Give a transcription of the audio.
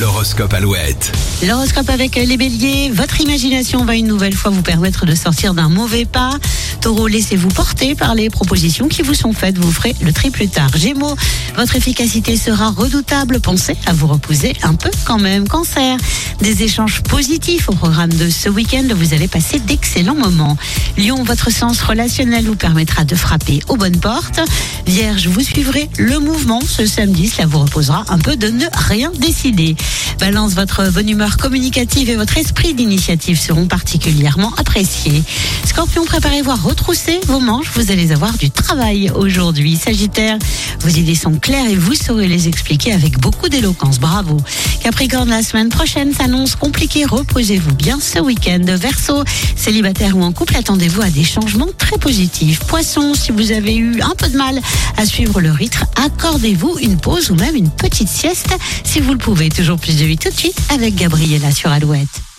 L'horoscope Alouette. L'horoscope avec les béliers, votre imagination va une nouvelle fois vous permettre de sortir d'un mauvais pas. Taureau, laissez-vous porter par les propositions qui vous sont faites, vous ferez le tri plus tard. Gémeaux, votre efficacité sera redoutable, pensez à vous reposer un peu quand même. Cancer, des échanges positifs au programme de ce week-end, vous allez passer d'excellents moments. Lion, votre sens relationnel vous permettra de frapper aux bonnes portes. Vierge, vous suivrez le mouvement ce samedi, cela vous reposera un peu de ne rien décider. Balance, votre bonne humeur communicative et votre esprit d'initiative seront particulièrement appréciés. Scorpion, préparez-vous à retrousser vos manches, vous allez avoir du travail aujourd'hui. Sagittaire, vos idées sont claires et vous saurez les expliquer avec beaucoup d'éloquence. Bravo. Capricorne, la semaine prochaine s'annonce compliquée. Reposez-vous bien ce week-end. Verseau, célibataire ou en couple, attendez-vous à des changements très positifs. Poisson, si vous avez eu un peu de mal à suivre le rythme, accordez-vous une pause ou même une petite sieste si vous le pouvez. Toujours plus de vie tout de suite avec Gabriella sur Alouette.